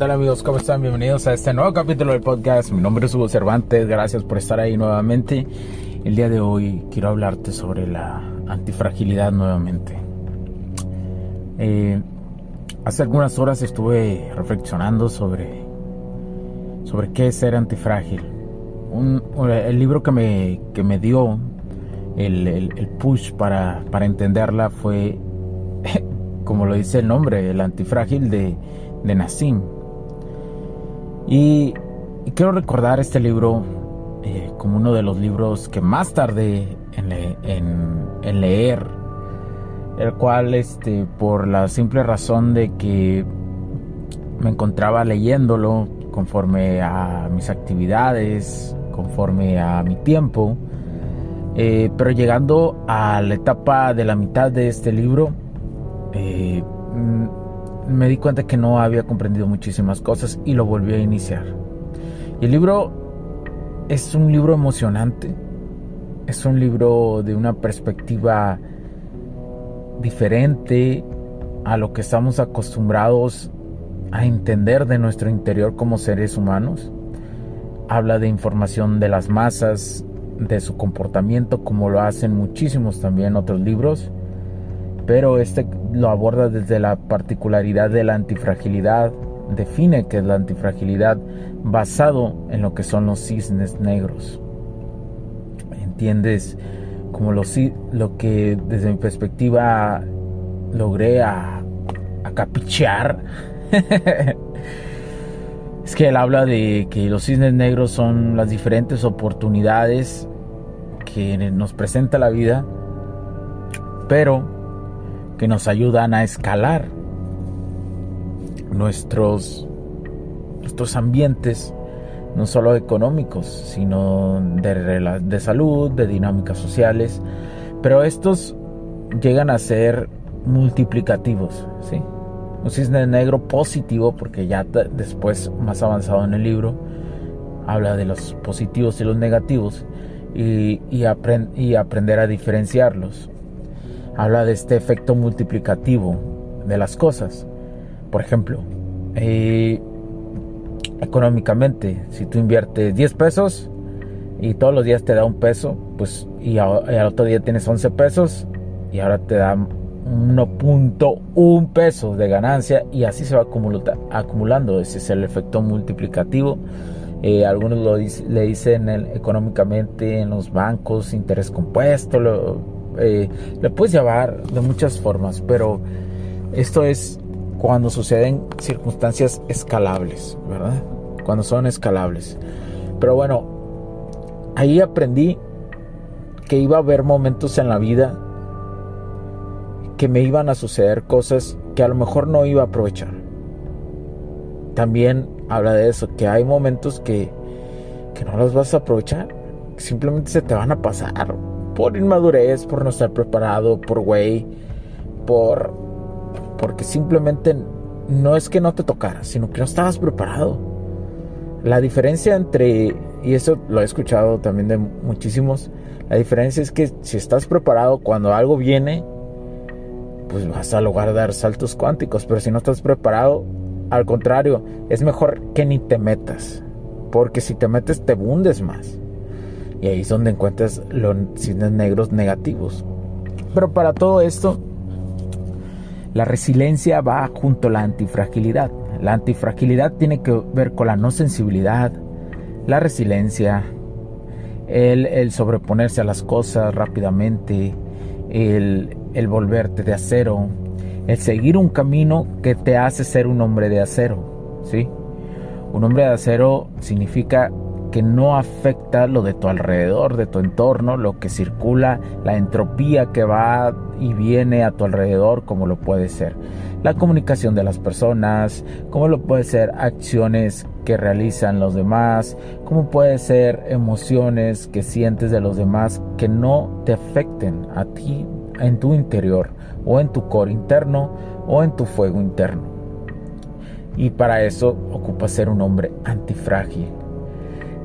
Tal amigos? ¿Cómo están? Bienvenidos a este nuevo capítulo del podcast. Mi nombre es Hugo Cervantes, gracias por estar ahí nuevamente. El día de hoy quiero hablarte sobre la antifragilidad nuevamente. Eh, hace algunas horas estuve reflexionando sobre, sobre qué es ser antifrágil. el libro que me, que me dio el, el, push para, para, entenderla fue, como lo dice el nombre, el antifrágil de, de Nassim. Y, quiero recordar este libro eh, como uno de los libros que más tardé en, leer, el cual este, por la simple razón de que me encontraba leyéndolo conforme a mis actividades, conforme a mi tiempo, eh, pero llegando a la etapa de la mitad de este libro, eh, me di cuenta que no había comprendido muchísimas cosas y lo volví a iniciar. Y el libro es un libro emocionante, es un libro de una perspectiva diferente a lo que estamos acostumbrados a entender de nuestro interior como seres humanos. Habla de información de las masas, de su comportamiento, como lo hacen muchísimos también otros libros, pero este lo aborda desde la particularidad de la antifragilidad, define qué es la antifragilidad basado en lo que son los cisnes negros. ¿Entiendes? Como lo, lo que desde mi perspectiva logré a, a es que él habla de que los cisnes negros son las diferentes oportunidades que nos presenta la vida, pero que nos ayudan a escalar nuestros, nuestros ambientes, no solo económicos, sino de, de salud, de dinámicas sociales, pero estos llegan a ser multiplicativos, ¿sí? Un cisne negro positivo, porque ya después, más avanzado en el libro, habla de los positivos y los negativos y, y, y aprender a diferenciarlos. Habla de este efecto multiplicativo de las cosas. Por ejemplo, eh, económicamente, si tú inviertes 10 pesos y todos los días te da un peso, pues y, al otro día tienes 11 pesos y ahora te da 1.1 pesos de ganancia y así se va acumulando. Ese es el efecto multiplicativo. Eh, algunos lo le dicen económicamente en los bancos, interés compuesto, lo, eh, puedes llevar de muchas formas, pero esto es cuando suceden circunstancias escalables, ¿verdad? Cuando son escalables. Pero bueno, ahí aprendí que iba a haber momentos en la vida que me iban a suceder cosas que a lo mejor no iba a aprovechar. También habla de eso, que hay momentos que, que no los vas a aprovechar, simplemente se te van a pasar por inmadurez, por no estar preparado, por güey, por porque simplemente no es que no te tocara, sino que no estabas preparado. La diferencia entre, y eso lo he escuchado también de muchísimos, la diferencia es que si estás preparado cuando algo viene, pues vas a lograr dar saltos cuánticos, pero si no estás preparado, al contrario, es mejor que ni te metas, porque si te metes te hundes más. Y ahí es donde encuentras los cines negros negativos. Pero para todo esto, la resiliencia va junto a la antifragilidad. La antifragilidad tiene que ver con la no sensibilidad, la resiliencia, el, sobreponerse a las cosas rápidamente, el, el volverte de acero, el seguir un camino que te hace ser un hombre de acero, ¿sí? Un hombre de acero significa que no afecta lo de tu alrededor, de tu entorno, lo que circula, la entropía que va y viene a tu alrededor, como lo puede ser la comunicación de las personas, como lo puede ser acciones que realizan los demás, como puede ser emociones que sientes de los demás que no te afecten a ti en tu interior o en tu core interno o en tu fuego interno. Y para eso ocupa ser un hombre antifrágil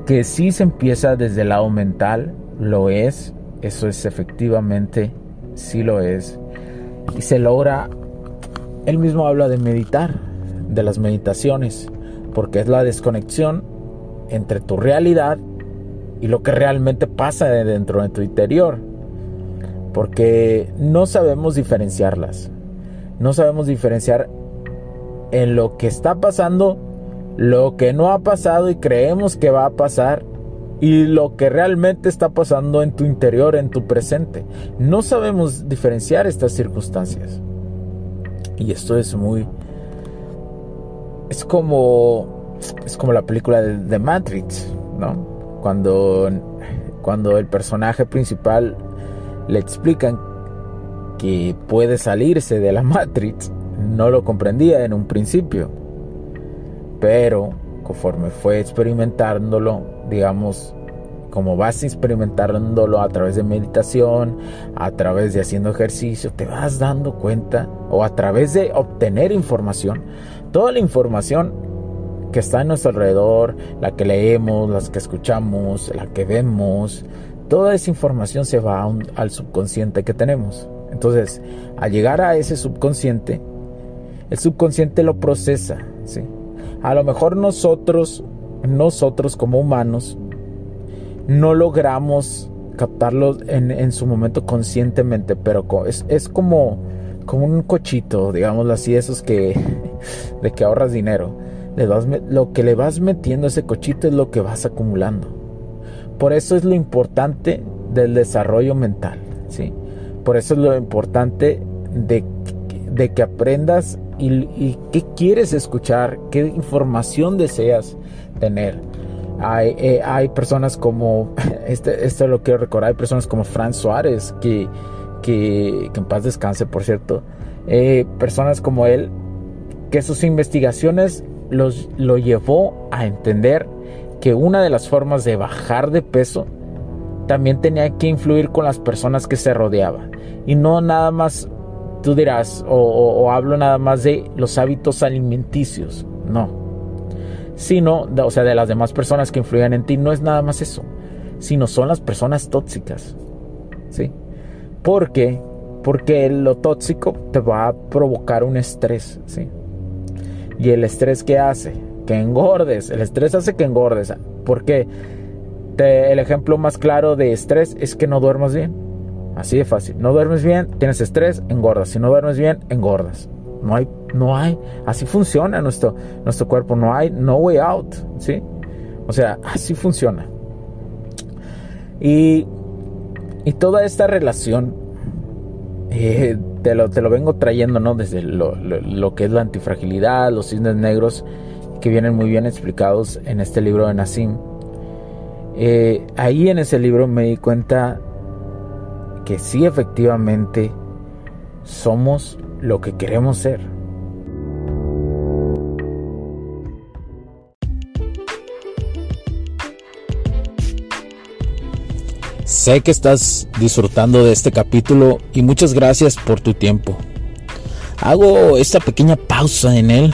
que si se empieza desde el lado mental, lo es, eso es efectivamente, sí lo es, y se logra, él mismo habla de meditar, de las meditaciones, porque es la desconexión entre tu realidad y lo que realmente pasa dentro de tu interior, porque no sabemos diferenciarlas, no sabemos diferenciar en lo que está pasando lo que no ha pasado y creemos que va a pasar y lo que realmente está pasando en tu interior, en tu presente. No sabemos diferenciar estas circunstancias. Y esto es muy... Es como... Es como la película de, The Matrix, ¿no? Cuando, cuando el personaje principal le explican que puede salirse de la Matrix, no lo comprendía en un principio pero conforme fue experimentándolo, digamos, como vas experimentándolo a través de meditación, a través de haciendo ejercicio, te vas dando cuenta, o a través de obtener información, toda la información que está en nuestro alrededor, la que leemos, las que escuchamos, la que vemos, toda esa información se va al subconsciente que tenemos. Entonces, al llegar a ese subconsciente, el subconsciente lo procesa, ¿sí? A lo mejor nosotros, nosotros como humanos, no logramos captarlo en, su momento conscientemente, pero es, es como, como un cochito, digámoslo así, esos que, de que ahorras dinero. Le vas, lo que le vas metiendo a ese cochito es lo que vas acumulando. Por eso es lo importante del desarrollo mental, ¿sí? Por eso es lo importante de, de que aprendas y, qué quieres escuchar, qué información deseas tener. Hay, eh, hay personas como, este, esto lo quiero recordar, hay personas como Fran Suárez, que, que, en paz descanse, por cierto, eh, personas como él, que sus investigaciones los, lo llevó a entender que una de las formas de bajar de peso también tenía que influir con las personas que se rodeaba y no nada más tú dirás, o, hablo nada más de los hábitos alimenticios. No. Sino, o sea, de las demás personas que influyen en ti, no es nada más eso. Sino son las personas tóxicas. ¿Sí? ¿Por qué? Porque lo tóxico te va a provocar un estrés. ¿Sí? Y el estrés que hace? Que engordes. El estrés hace que engordes. ¿Por qué? el ejemplo más claro de estrés es que no duermas bien. Así de fácil. No duermes bien, tienes estrés, engordas. Si no duermes bien, engordas. No hay, no hay. Así funciona nuestro, nuestro cuerpo. No hay no way out. ¿Sí? O sea, así funciona. Y, y toda esta relación eh, te, lo, te, lo, vengo trayendo, ¿no? Desde lo, lo, que es la antifragilidad, los cisnes negros, que vienen muy bien explicados en este libro de Nassim. Eh, ahí en ese libro me di cuenta que sí efectivamente somos lo que queremos ser. Sé que estás disfrutando de este capítulo y muchas gracias por tu tiempo. Hago esta pequeña pausa en él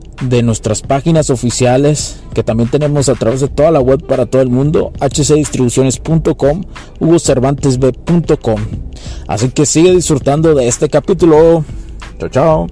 de nuestras páginas oficiales que también tenemos a través de toda la web para todo el mundo, hcdistribuciones.com, hugocervantesb.com. Así que sigue disfrutando de este capítulo. Chao, chao.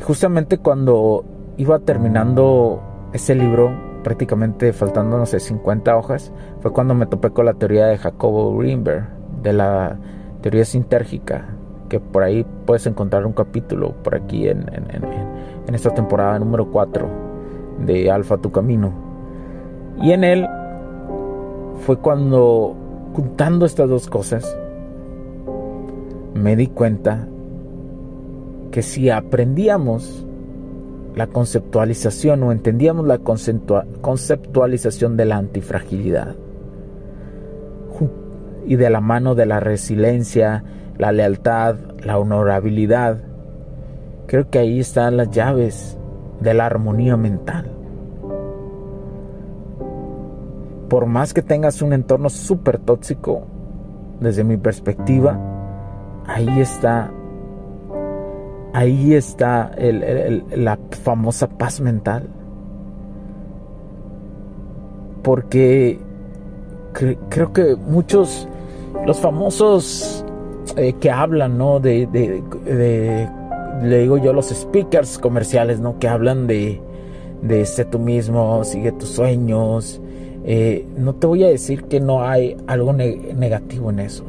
Justamente cuando iba terminando ese libro, prácticamente faltando, no sé, 50 hojas, fue cuando me topé con la teoría de Jacobo Greenberg, de la teoría sintérgica, que por ahí puedes encontrar un capítulo por aquí en, en esta temporada número 4 de Alfa Tu Camino. Y en él fue cuando, juntando estas dos cosas, me di cuenta que si aprendíamos la conceptualización o entendíamos la conceptualización de la antifragilidad y de la mano de la resiliencia, la lealtad, la honorabilidad, creo que ahí están las llaves de la armonía mental. Por más que tengas un entorno súper tóxico, desde mi perspectiva, ahí está ahí está la famosa paz mental. Porque creo que muchos, los famosos eh, que hablan, ¿no? De, le digo yo, los speakers comerciales, ¿no? Que hablan de, de sé tú mismo, sigue tus sueños. Eh, no te voy a decir que no hay algo negativo en eso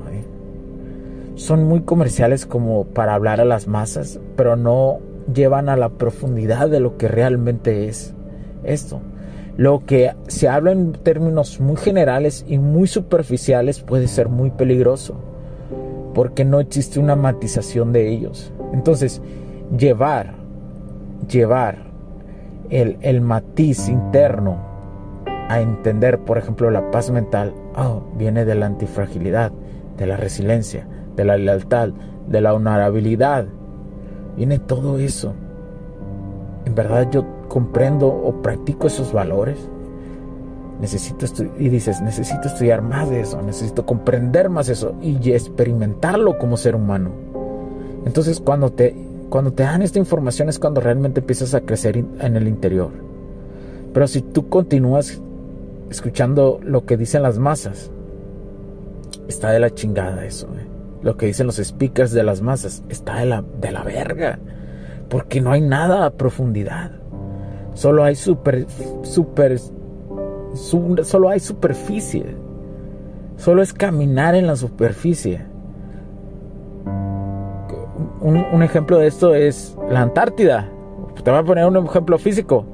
son muy comerciales como para hablar a las masas, pero no llevan a la profundidad de lo que realmente es esto. Lo que se habla en términos muy generales y muy superficiales puede ser muy peligroso, porque no existe una matización de ellos. Entonces, llevar, llevar el, el matiz interno a entender, por ejemplo, la paz mental, oh, viene de la antifragilidad, de la resiliencia, de la lealtad, de la honorabilidad. Viene todo eso. ¿En verdad yo comprendo o practico esos valores? Necesito y dices, necesito estudiar más de eso, necesito comprender más eso y experimentarlo como ser humano. Entonces cuando te, cuando te dan esta información es cuando realmente empiezas a crecer en el interior. Pero si tú continúas escuchando lo que dicen las masas, está de la chingada eso. ¿eh? Lo que dicen los speakers de las masas, está de la, de la verga. Porque no hay nada a profundidad. Solo hay super, super, solo hay superficie. Solo es caminar en la superficie. Un, ejemplo de esto es la Antártida. Te voy a poner un ejemplo físico.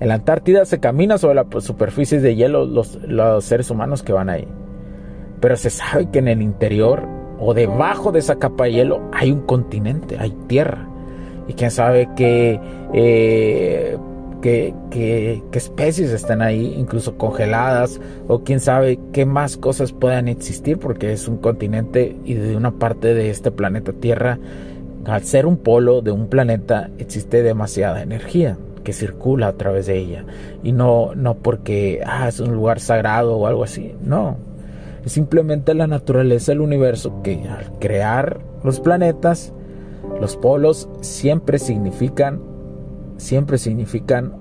En la Antártida se camina sobre la superficie de hielo los, los seres humanos que van ahí. Pero se sabe que en el interior o debajo de esa capa de hielo hay un continente, hay tierra. Y quién sabe qué, eh, qué, especies están ahí, incluso congeladas, o quién sabe qué más cosas puedan existir, porque es un continente y de una parte de este planeta Tierra, al ser un polo de un planeta, existe demasiada energía que circula a través de ella. Y no, no porque ah, es un lugar sagrado o algo así, no es simplemente la naturaleza del universo que al crear los planetas, los polos siempre significan siempre significan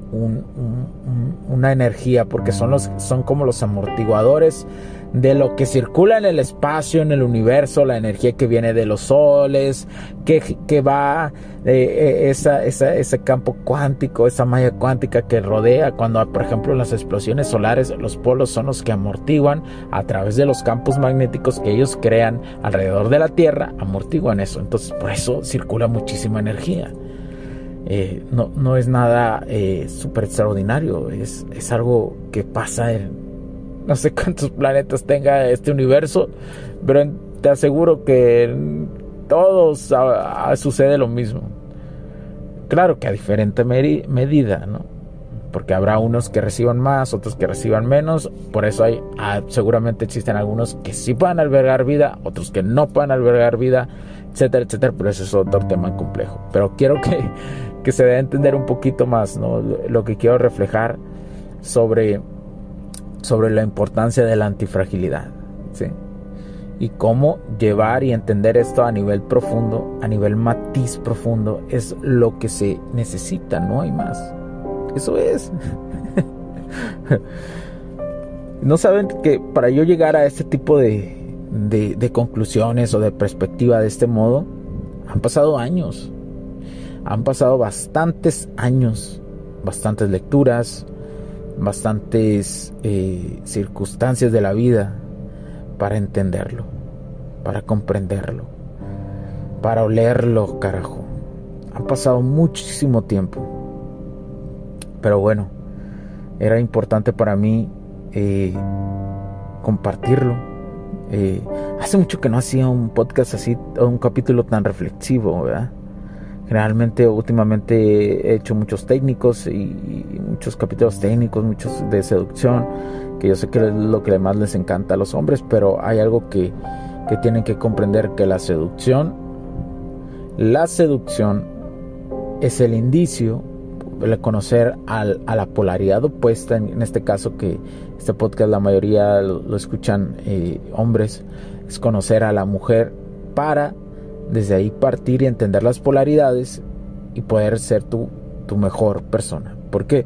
una energía porque son, los, son como los amortiguadores de lo que circula en el espacio, en el universo, la energía que viene de los soles, que, que va eh, eh, esa, ese campo cuántico, esa malla cuántica que rodea, cuando por ejemplo las explosiones solares, los polos son los que amortiguan a través de los campos magnéticos que ellos crean alrededor de la Tierra, amortiguan eso. Entonces por eso circula muchísima energía. Eh, no, no, es nada súper extraordinario, es, es algo que pasa en, no sé cuántos planetas tenga este universo, pero te aseguro que todos sucede lo mismo. Claro que a diferente medida, ¿no? Porque habrá unos que reciban más, otros que reciban menos. Por eso hay, ah, seguramente existen algunos que sí puedan albergar vida, otros que no puedan albergar vida, etcétera, etcétera. Pero eso es otro tema complejo. Pero quiero que, que se dé a entender un poquito más, ¿no? Lo que quiero reflejar sobre sobre la importancia de la antifragilidad. ¿sí? Y cómo llevar y entender esto a nivel profundo, a nivel matiz profundo, es lo que se necesita, no hay más. Eso es. no saben que para yo llegar a este tipo de, de conclusiones o de perspectiva de este modo, han pasado años. Han pasado bastantes años, bastantes lecturas, bastantes eh, circunstancias de la vida para entenderlo, para comprenderlo, para olerlo, carajo. Han pasado muchísimo tiempo. Pero bueno, era importante para mí eh, compartirlo. Eh, hace mucho que no hacía un podcast así, un capítulo tan reflexivo, ¿verdad? Generalmente, últimamente he hecho muchos técnicos y, muchos capítulos técnicos, muchos de seducción, que yo sé que es lo que más les encanta a los hombres, pero hay algo que, que tienen que comprender, que la seducción, la seducción es el indicio de conocer al, a la polaridad opuesta, en, este caso que este podcast la mayoría lo, escuchan eh, hombres, es conocer a la mujer para desde ahí partir y entender las polaridades y poder ser tu, tu mejor persona. ¿Por qué?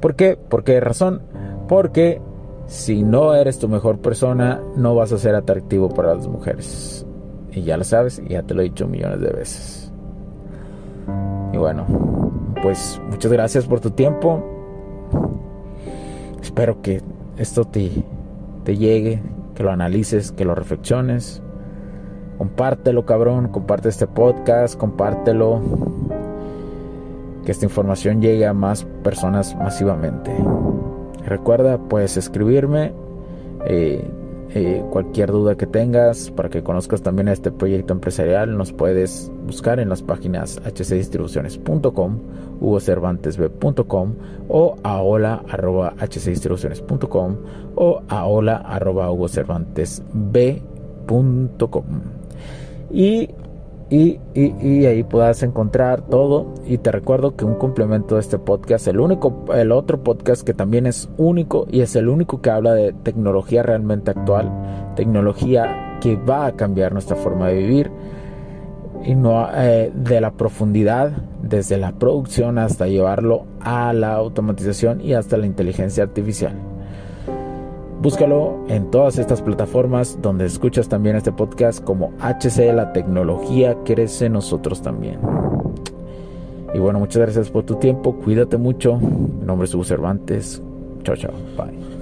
¿Por qué? ¿Por qué razón? Porque si no eres tu mejor persona, no vas a ser atractivo para las mujeres. Y ya lo sabes, ya te lo he dicho millones de veces. Y bueno, pues muchas gracias por tu tiempo. Espero que esto te, te llegue, que lo analices, que lo reflexiones. Compártelo, cabrón. Comparte este podcast. Compártelo. Que esta información llegue a más personas masivamente. Recuerda, puedes escribirme. Eh, eh, cualquier duda que tengas para que conozcas también este proyecto empresarial nos puedes buscar en las páginas hcdistribuciones.com hugocervantesb.com o aola.hcdistribuciones.com o aola.hugocervantesb.com y, y, y, ahí puedas encontrar todo. Y te recuerdo que un complemento de este podcast, el único, el otro podcast que también es único y es el único que habla de tecnología realmente actual, tecnología que va a cambiar nuestra forma de vivir y no eh, de la profundidad desde la producción hasta llevarlo a la automatización y hasta la inteligencia artificial. Búscalo en todas estas plataformas donde escuchas también este podcast como HC La Tecnología Crece Nosotros también. Y bueno, muchas gracias por tu tiempo. Cuídate mucho. Mi nombre es Hugo Cervantes. Chao, chao. Bye.